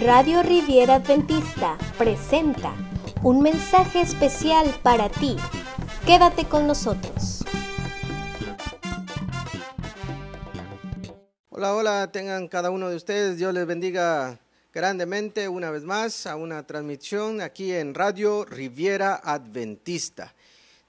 Radio Riviera Adventista presenta un mensaje especial para ti. Quédate con nosotros. Hola, hola, tengan cada uno de ustedes, Dios les bendiga grandemente una vez más a una transmisión aquí en Radio Riviera Adventista.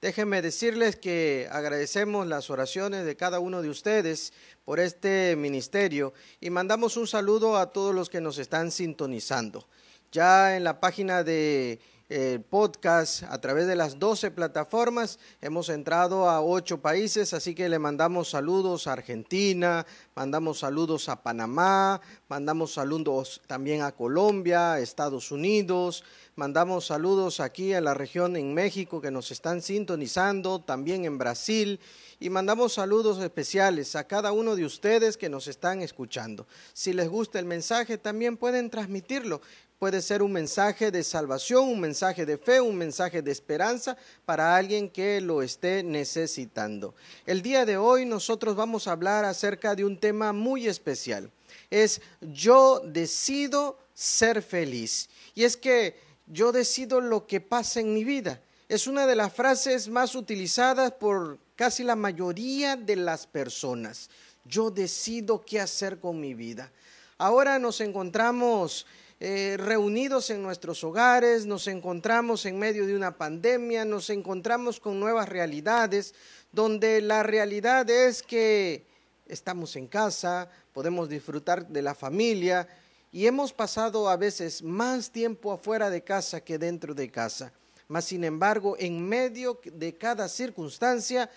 Déjenme decirles que agradecemos las oraciones de cada uno de ustedes por este ministerio y mandamos un saludo a todos los que nos están sintonizando. Ya en la página de el podcast a través de las 12 plataformas. Hemos entrado a ocho países, así que le mandamos saludos a Argentina, mandamos saludos a Panamá, mandamos saludos también a Colombia, Estados Unidos, mandamos saludos aquí en la región en México que nos están sintonizando, también en Brasil y mandamos saludos especiales a cada uno de ustedes que nos están escuchando. Si les gusta el mensaje, también pueden transmitirlo puede ser un mensaje de salvación, un mensaje de fe, un mensaje de esperanza para alguien que lo esté necesitando. El día de hoy nosotros vamos a hablar acerca de un tema muy especial. Es yo decido ser feliz. Y es que yo decido lo que pasa en mi vida. Es una de las frases más utilizadas por casi la mayoría de las personas. Yo decido qué hacer con mi vida. Ahora nos encontramos eh, reunidos en nuestros hogares, nos encontramos en medio de una pandemia, nos encontramos con nuevas realidades, donde la realidad es que estamos en casa, podemos disfrutar de la familia y hemos pasado a veces más tiempo afuera de casa que dentro de casa. Mas, sin embargo, en medio de cada circunstancia,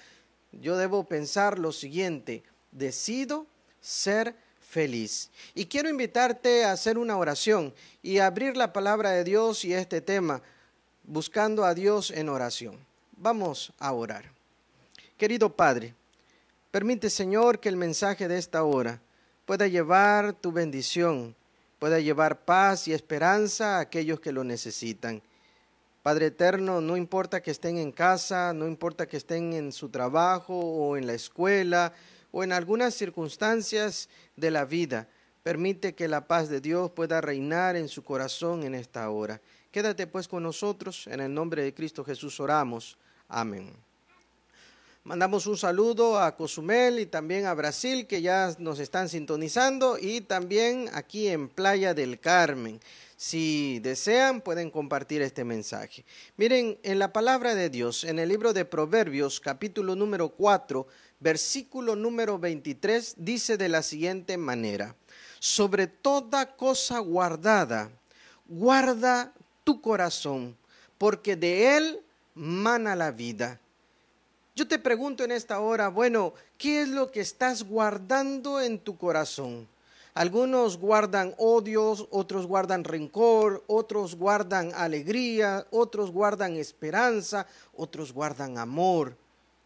yo debo pensar lo siguiente, decido ser feliz. Y quiero invitarte a hacer una oración y abrir la palabra de Dios y este tema, buscando a Dios en oración. Vamos a orar. Querido Padre, permite Señor que el mensaje de esta hora pueda llevar tu bendición, pueda llevar paz y esperanza a aquellos que lo necesitan. Padre eterno, no importa que estén en casa, no importa que estén en su trabajo o en la escuela, o en algunas circunstancias de la vida. Permite que la paz de Dios pueda reinar en su corazón en esta hora. Quédate pues con nosotros, en el nombre de Cristo Jesús oramos. Amén. Mandamos un saludo a Cozumel y también a Brasil que ya nos están sintonizando y también aquí en Playa del Carmen. Si desean, pueden compartir este mensaje. Miren, en la palabra de Dios, en el libro de Proverbios, capítulo número 4, versículo número 23 dice de la siguiente manera, sobre toda cosa guardada, guarda tu corazón, porque de él mana la vida. Yo te pregunto en esta hora, bueno, ¿qué es lo que estás guardando en tu corazón? Algunos guardan odios, otros guardan rencor, otros guardan alegría, otros guardan esperanza, otros guardan amor.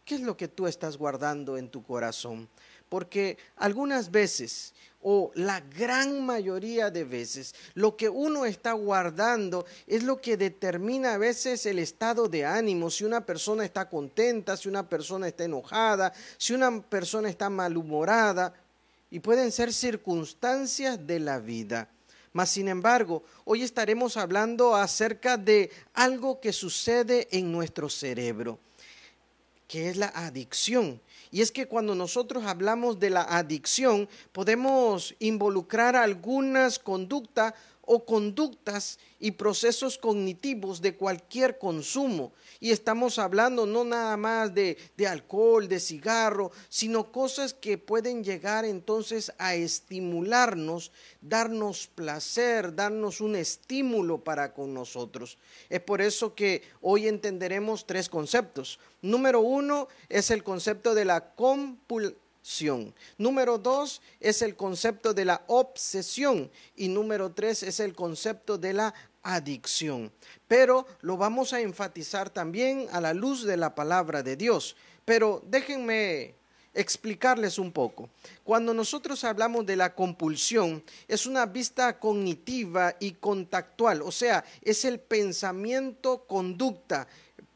¿Qué es lo que tú estás guardando en tu corazón? Porque algunas veces, o la gran mayoría de veces, lo que uno está guardando es lo que determina a veces el estado de ánimo, si una persona está contenta, si una persona está enojada, si una persona está malhumorada, y pueden ser circunstancias de la vida. Mas, sin embargo, hoy estaremos hablando acerca de algo que sucede en nuestro cerebro que es la adicción. Y es que cuando nosotros hablamos de la adicción, podemos involucrar algunas conductas o conductas y procesos cognitivos de cualquier consumo. Y estamos hablando no nada más de, de, alcohol, de cigarro, sino cosas que pueden llegar entonces a estimularnos, darnos placer, darnos un estímulo para con nosotros. Es por eso que hoy entenderemos tres conceptos. Número uno es el concepto de la compulsión Número dos es el concepto de la obsesión y número tres es el concepto de la adicción. Pero lo vamos a enfatizar también a la luz de la palabra de Dios. Pero déjenme explicarles un poco. Cuando nosotros hablamos de la compulsión, es una vista cognitiva y contactual, o sea, es el pensamiento conducta.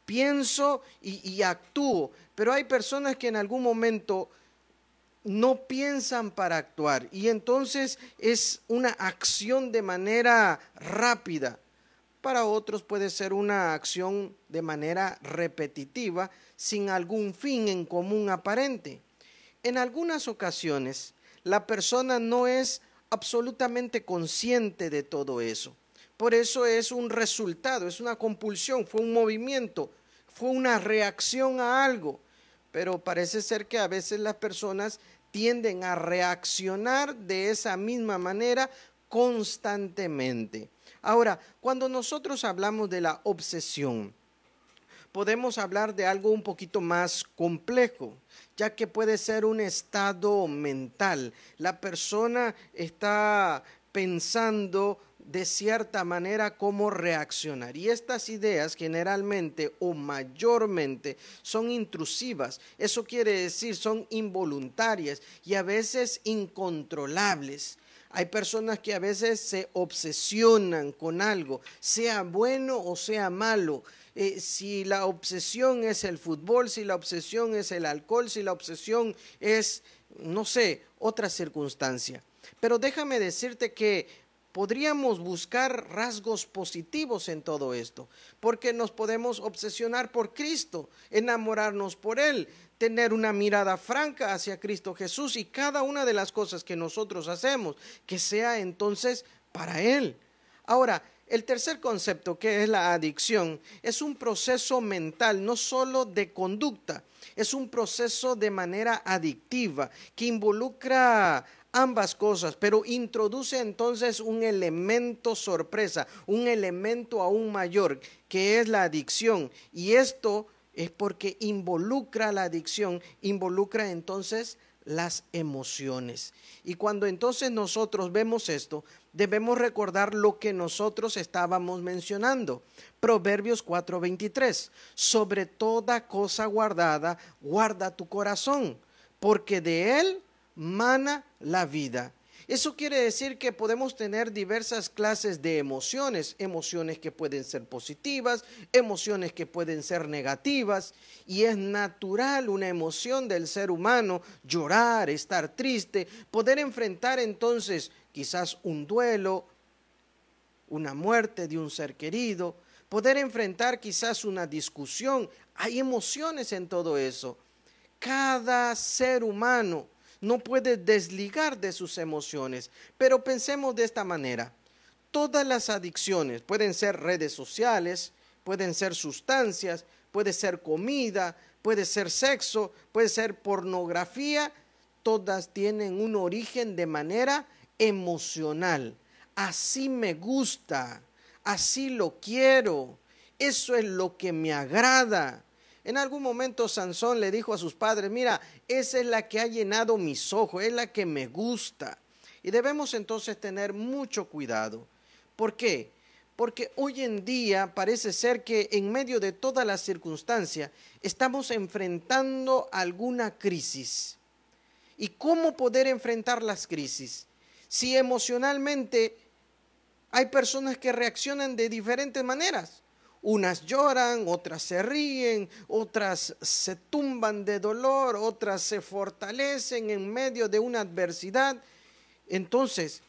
Pienso y, actúo, pero hay personas que en algún momento no piensan para actuar y entonces es una acción de manera rápida. Para otros puede ser una acción de manera repetitiva sin algún fin en común aparente. En algunas ocasiones la persona no es absolutamente consciente de todo eso. Por eso es un resultado, es una compulsión, fue un movimiento, fue una reacción a algo. Pero parece ser que a veces las personas tienden a reaccionar de esa misma manera constantemente. Ahora, cuando nosotros hablamos de la obsesión, podemos hablar de algo un poquito más complejo, ya que puede ser un estado mental. La persona está pensando de cierta manera cómo reaccionar. Y estas ideas generalmente o mayormente son intrusivas. Eso quiere decir son involuntarias y a veces incontrolables. Hay personas que a veces se obsesionan con algo, sea bueno o sea malo. Eh, si la obsesión es el fútbol, si la obsesión es el alcohol, si la obsesión es, no sé, otra circunstancia. Pero déjame decirte que podríamos buscar rasgos positivos en todo esto, porque nos podemos obsesionar por Cristo, enamorarnos por Él, tener una mirada franca hacia Cristo Jesús y cada una de las cosas que nosotros hacemos, que sea entonces para Él. Ahora, el tercer concepto, que es la adicción, es un proceso mental, no solo de conducta, es un proceso de manera adictiva que involucra ambas cosas, pero introduce entonces un elemento sorpresa, un elemento aún mayor, que es la adicción. Y esto es porque involucra la adicción, involucra entonces las emociones. Y cuando entonces nosotros vemos esto, debemos recordar lo que nosotros estábamos mencionando. Proverbios 4:23, sobre toda cosa guardada, guarda tu corazón, porque de él mana la vida. Eso quiere decir que podemos tener diversas clases de emociones, emociones que pueden ser positivas, emociones que pueden ser negativas, y es natural una emoción del ser humano llorar, estar triste, poder enfrentar entonces quizás un duelo, una muerte de un ser querido, poder enfrentar quizás una discusión. Hay emociones en todo eso. Cada ser humano no puede desligar de sus emociones. Pero pensemos de esta manera. Todas las adicciones pueden ser redes sociales, pueden ser sustancias, puede ser comida, puede ser sexo, puede ser pornografía, todas tienen un origen de manera emocional. Así me gusta, así lo quiero, eso es lo que me agrada. En algún momento Sansón le dijo a sus padres, mira, esa es la que ha llenado mis ojos, es la que me gusta. Y debemos entonces tener mucho cuidado. ¿Por qué? Porque hoy en día parece ser que en medio de todas las circunstancias estamos enfrentando alguna crisis. ¿Y cómo poder enfrentar las crisis? Si emocionalmente hay personas que reaccionan de diferentes maneras. Unas lloran, otras se ríen, otras se tumban de dolor, otras se fortalecen en medio de una adversidad. Entonces,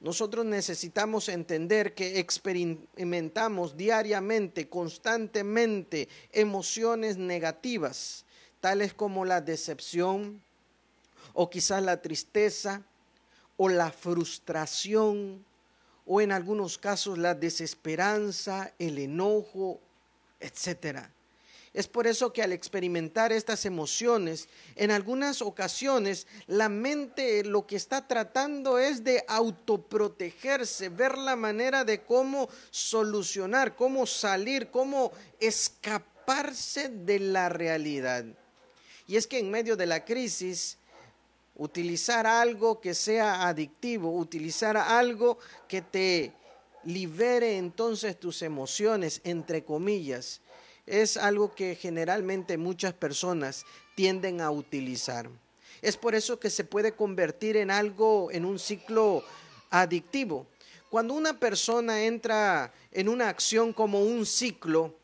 nosotros necesitamos entender que experimentamos diariamente, constantemente, emociones negativas, tales como la decepción o quizás la tristeza o la frustración o en algunos casos la desesperanza, el enojo, etc. Es por eso que al experimentar estas emociones, en algunas ocasiones la mente lo que está tratando es de autoprotegerse, ver la manera de cómo solucionar, cómo salir, cómo escaparse de la realidad. Y es que en medio de la crisis, utilizar algo que sea adictivo, utilizar algo que te libere entonces tus emociones, entre comillas, es algo que generalmente muchas personas tienden a utilizar. Es por eso que se puede convertir en algo, en un ciclo adictivo. Cuando una persona entra en una acción como un ciclo,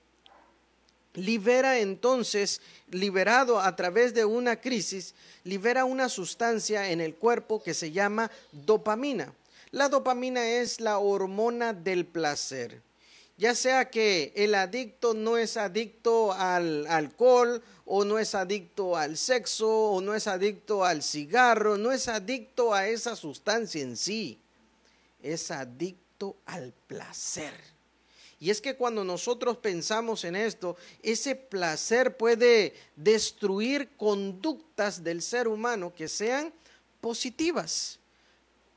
libera entonces, liberado a través de una crisis, libera una sustancia en el cuerpo que se llama dopamina. La dopamina es la hormona del placer. Ya sea que el adicto no es adicto al alcohol o no es adicto al sexo o no es adicto al cigarro, no es adicto a esa sustancia en sí, es adicto al placer. Y es que cuando nosotros pensamos en esto, ese placer puede destruir conductas del ser humano que sean positivas.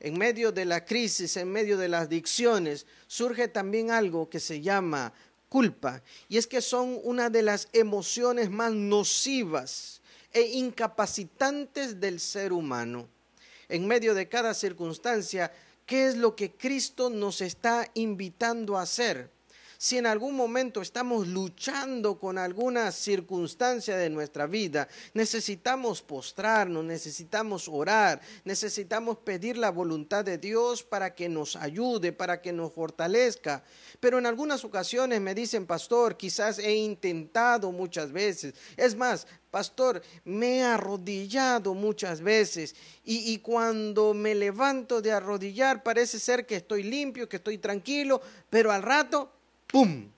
En medio de la crisis, en medio de las adicciones, surge también algo que se llama culpa. Y es que son una de las emociones más nocivas e incapacitantes del ser humano. En medio de cada circunstancia, ¿qué es lo que Cristo nos está invitando a hacer? Si en algún momento estamos luchando con alguna circunstancia de nuestra vida, necesitamos postrarnos, necesitamos orar, necesitamos pedir la voluntad de Dios para que nos ayude, para que nos fortalezca. Pero en algunas ocasiones me dicen, pastor, quizás he intentado muchas veces. Es más, pastor, me he arrodillado muchas veces y, y, cuando me levanto de arrodillar parece ser que estoy limpio, que estoy tranquilo, pero al rato ¡pum!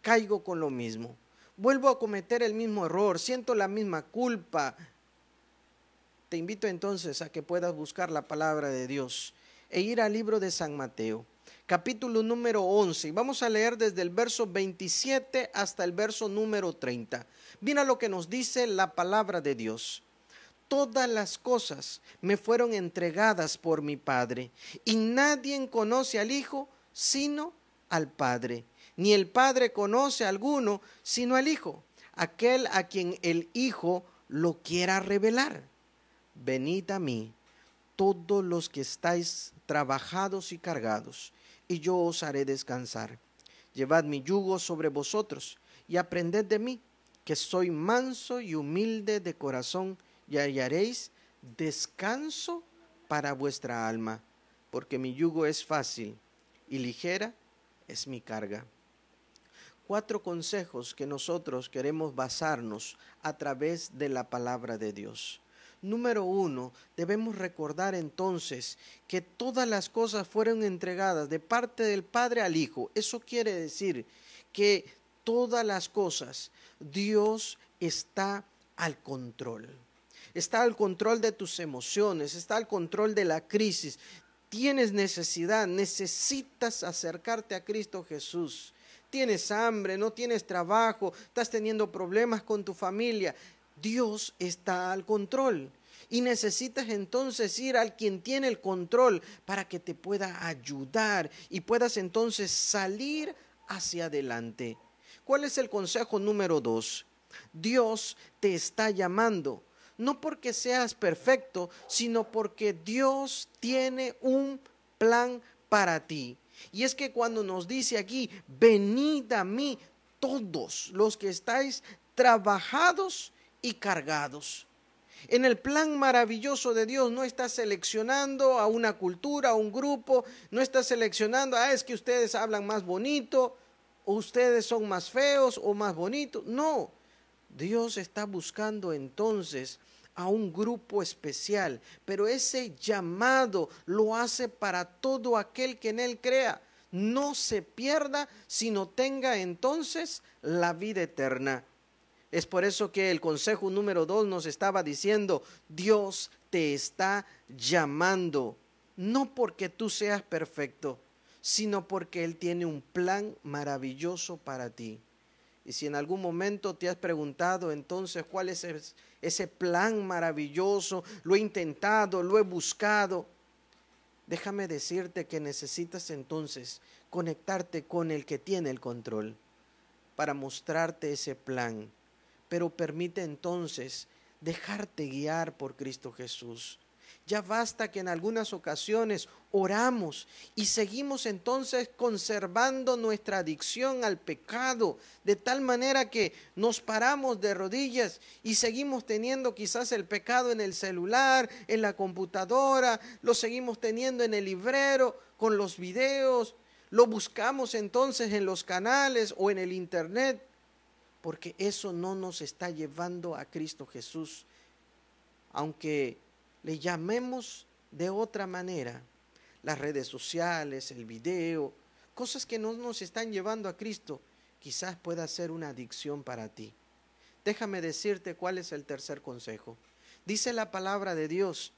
Caigo con lo mismo. Vuelvo a cometer el mismo error, siento la misma culpa. Te invito entonces a que puedas buscar la palabra de Dios e ir al libro de San Mateo, capítulo número 11. Vamos a leer desde el verso 27 hasta el verso número 30. Mira lo que nos dice la palabra de Dios. Todas las cosas me fueron entregadas por mi Padre, y nadie conoce al Hijo sino al Padre, ni el Padre conoce a alguno sino al Hijo, aquel a quien el Hijo lo quiera revelar. Venid a mí, todos los que estáis trabajados y cargados, y yo os haré descansar. Llevad mi yugo sobre vosotros y aprended de mí, que soy manso y humilde de corazón, y hallaréis descanso para vuestra alma, porque mi yugo es fácil y ligera es mi carga. Cuatro consejos que nosotros queremos basarnos a través de la palabra de Dios. Número uno, debemos recordar entonces que todas las cosas fueron entregadas de parte del Padre al Hijo. Eso quiere decir que todas las cosas, Dios está al control. Está al control de tus emociones, está al control de la crisis, tienes necesidad, necesitas acercarte a Cristo Jesús. Tienes hambre, no tienes trabajo, estás teniendo problemas con tu familia. Dios está al control. Y necesitas entonces ir al quien tiene el control para que te pueda ayudar y puedas entonces salir hacia adelante. ¿Cuál es el consejo número dos? Dios te está llamando no porque seas perfecto, sino porque Dios tiene un plan para ti. Y es que cuando nos dice aquí, venid a mí todos los que estáis trabajados y cargados. En el plan maravilloso de Dios no está seleccionando a una cultura, a un grupo, no está seleccionando, ah, es que ustedes hablan más bonito, o ustedes son más feos o más bonitos. No, Dios está buscando entonces a un grupo especial, pero ese llamado lo hace para todo aquel que en él crea. No se pierda, sino tenga entonces la vida eterna. Es por eso que el consejo número dos nos estaba diciendo, Dios te está llamando, no porque tú seas perfecto, sino porque Él tiene un plan maravilloso para ti. Y si en algún momento te has preguntado entonces cuál es ese plan maravilloso, lo he intentado, lo he buscado, déjame decirte que necesitas entonces conectarte con el que tiene el control para mostrarte ese plan. Pero permite entonces dejarte guiar por Cristo Jesús. Ya basta que en algunas ocasiones oramos y seguimos entonces conservando nuestra adicción al pecado, de tal manera que nos paramos de rodillas y seguimos teniendo quizás el pecado en el celular, en la computadora, lo seguimos teniendo en el librero, con los videos, lo buscamos entonces en los canales o en el internet. porque eso no nos está llevando a Cristo Jesús. Aunque le llamemos de otra manera, las redes sociales, el video, cosas que no nos están llevando a Cristo, quizás pueda ser una adicción para ti. Déjame decirte cuál es el tercer consejo. Dice la palabra de Dios,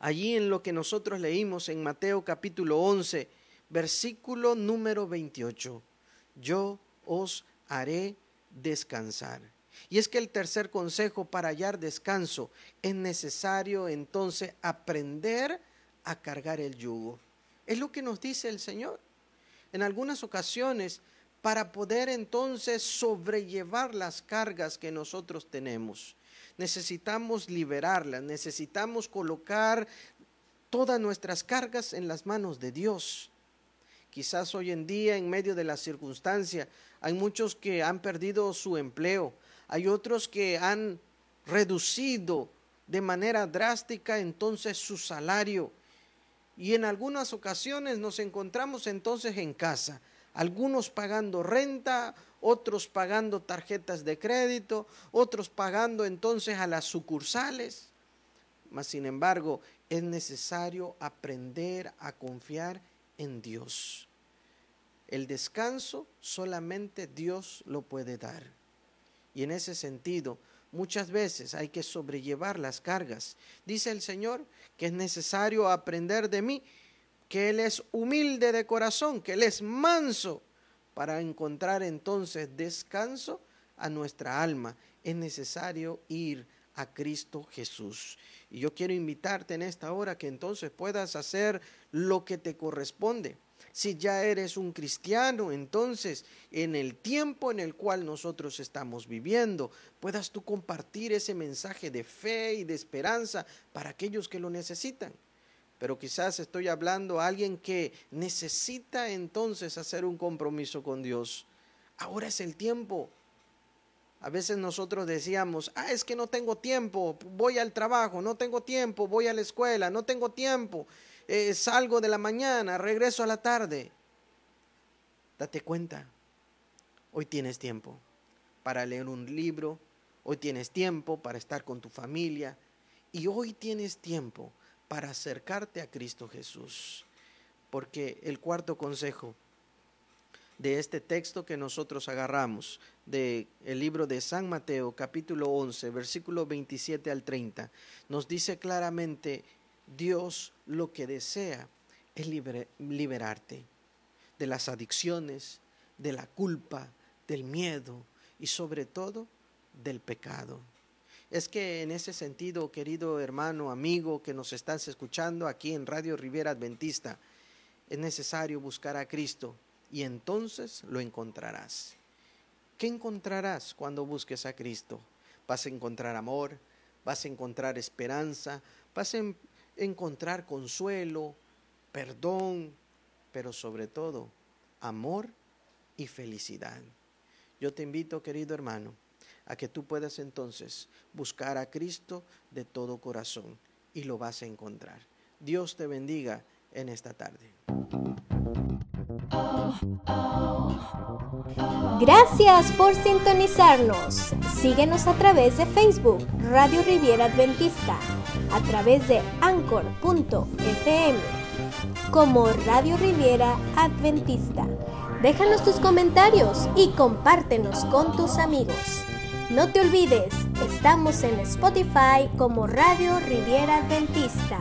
allí en lo que nosotros leímos en Mateo capítulo 11, versículo número 28, yo os haré descansar. Y es que el tercer consejo para hallar descanso es necesario entonces aprender a cargar el yugo. Es lo que nos dice el Señor. En algunas ocasiones, para poder entonces sobrellevar las cargas que nosotros tenemos, necesitamos liberarlas, necesitamos colocar todas nuestras cargas en las manos de Dios. Quizás hoy en día, en medio de la circunstancia, hay muchos que han perdido su empleo, hay otros que han reducido de manera drástica entonces su salario. Y en algunas ocasiones nos encontramos entonces en casa, algunos pagando renta, otros pagando tarjetas de crédito, otros pagando entonces a las sucursales. Mas sin embargo, es necesario aprender a confiar en Dios. El descanso solamente Dios lo puede dar. Y en ese sentido, muchas veces hay que sobrellevar las cargas. Dice el Señor que es necesario aprender de mí, que Él es humilde de corazón, que Él es manso, para encontrar entonces descanso a nuestra alma. Es necesario ir a Cristo Jesús. Y yo quiero invitarte en esta hora que entonces puedas hacer lo que te corresponde si ya eres un cristiano, entonces en el tiempo en el cual nosotros estamos viviendo, puedas tú compartir ese mensaje de fe y de esperanza para aquellos que lo necesitan. Pero quizás estoy hablando a alguien que necesita entonces hacer un compromiso con Dios. Ahora es el tiempo. A veces nosotros decíamos, ah, es que no tengo tiempo, voy al trabajo, no tengo tiempo, voy a la escuela, no tengo tiempo. Eh, salgo de la mañana, regreso a la tarde. Date cuenta, hoy tienes tiempo para leer un libro, hoy tienes tiempo para estar con tu familia y hoy tienes tiempo para acercarte a Cristo Jesús. Porque el cuarto consejo de este texto que nosotros agarramos del el libro de San Mateo capítulo 11 versículo 27 al 30 nos dice claramente Dios lo que desea es liberarte de las adicciones, de la culpa, del miedo y sobre todo del pecado. Es que en ese sentido, querido hermano, amigo que nos estás escuchando aquí en Radio Riviera Adventista, es necesario buscar a Cristo y entonces lo encontrarás. ¿Qué encontrarás cuando busques a Cristo? Vas a encontrar amor, vas a encontrar esperanza, vas a encontrar consuelo, perdón, pero sobre todo amor y felicidad. Yo te invito, querido hermano, a que tú puedas entonces buscar a Cristo de todo corazón y lo vas a encontrar. Dios te bendiga en esta tarde. Gracias por sintonizarnos. Síguenos a través de Facebook, Radio Riviera Adventista, a través de anchor.fm, como Radio Riviera Adventista. Déjanos tus comentarios y compártenos con tus amigos. No te olvides, estamos en Spotify como Radio Riviera Adventista.